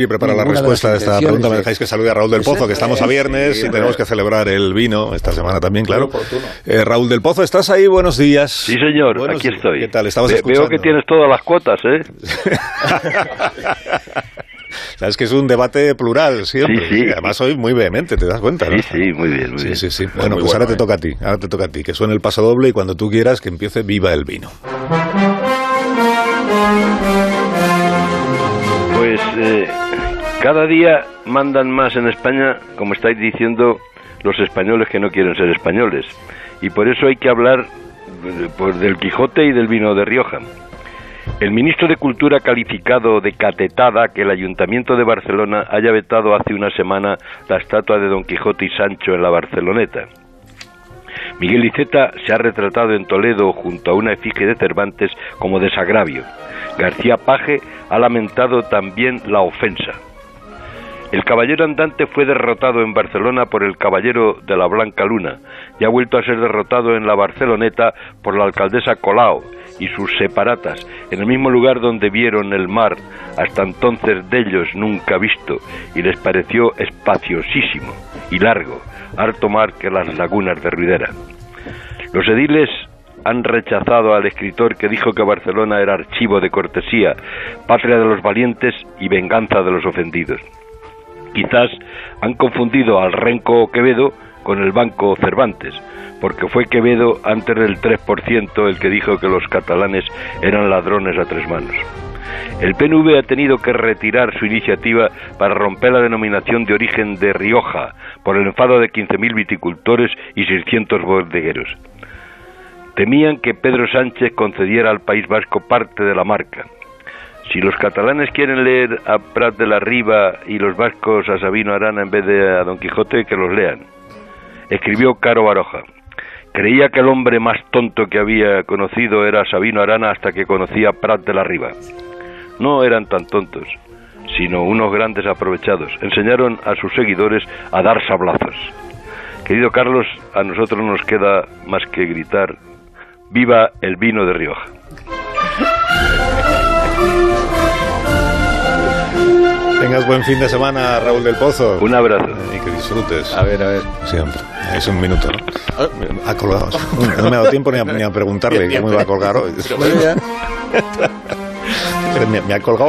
Y prepara la respuesta a esta pregunta. Me dejáis que salude a Raúl del Pozo, que estamos a viernes y tenemos que celebrar el vino esta semana también, claro. Eh, Raúl del Pozo, ¿estás ahí? Buenos días. Sí, señor, aquí estoy. ¿Qué tal? ¿Estabas Veo que tienes todas las cuotas, ¿eh? Sabes que es un debate plural siempre. Sí, sí. Además soy muy vehemente, te das cuenta, ¿no? Sí, sí, muy bien, muy sí, bien. Sí, sí, Bueno, pues ahora te toca a ti, ahora te toca a ti, que suene el paso doble y cuando tú quieras que empiece Viva el Vino. Cada día mandan más en España, como estáis diciendo, los españoles que no quieren ser españoles. Y por eso hay que hablar pues, del Quijote y del vino de Rioja. El ministro de Cultura ha calificado de catetada que el Ayuntamiento de Barcelona haya vetado hace una semana la estatua de Don Quijote y Sancho en la Barceloneta. Miguel Iceta se ha retratado en Toledo junto a una efigie de Cervantes como desagravio. García Paje ha lamentado también la ofensa. El caballero andante fue derrotado en Barcelona por el caballero de la Blanca Luna y ha vuelto a ser derrotado en la Barceloneta por la alcaldesa Colau y sus separatas, en el mismo lugar donde vieron el mar, hasta entonces de ellos nunca visto, y les pareció espaciosísimo y largo, harto mar que las lagunas de Ruidera. Los ediles han rechazado al escritor que dijo que Barcelona era archivo de cortesía, patria de los valientes y venganza de los ofendidos. Quizás han confundido al renco Quevedo con el Banco Cervantes, porque fue Quevedo antes del 3% el que dijo que los catalanes eran ladrones a tres manos. El PNV ha tenido que retirar su iniciativa para romper la denominación de origen de Rioja por el enfado de 15.000 viticultores y 600 bodegueros. Temían que Pedro Sánchez concediera al País Vasco parte de la marca. Si los catalanes quieren leer a Prat de la Riva y los vascos a Sabino Arana en vez de a Don Quijote, que los lean. Escribió Caro Baroja. Creía que el hombre más tonto que había conocido era Sabino Arana hasta que conocía Prat de la Riva. No eran tan tontos, sino unos grandes aprovechados. Enseñaron a sus seguidores a dar sablazos. Querido Carlos, a nosotros nos queda más que gritar, viva el vino de Rioja. Tengas buen fin de semana, Raúl del Pozo. Un abrazo. Y que disfrutes. A ver, a ver. Siempre. Es un minuto, ¿no? Ha colgado. No me ha dado tiempo ni a, ni a preguntarle cómo iba a colgar hoy. me, me ha colgado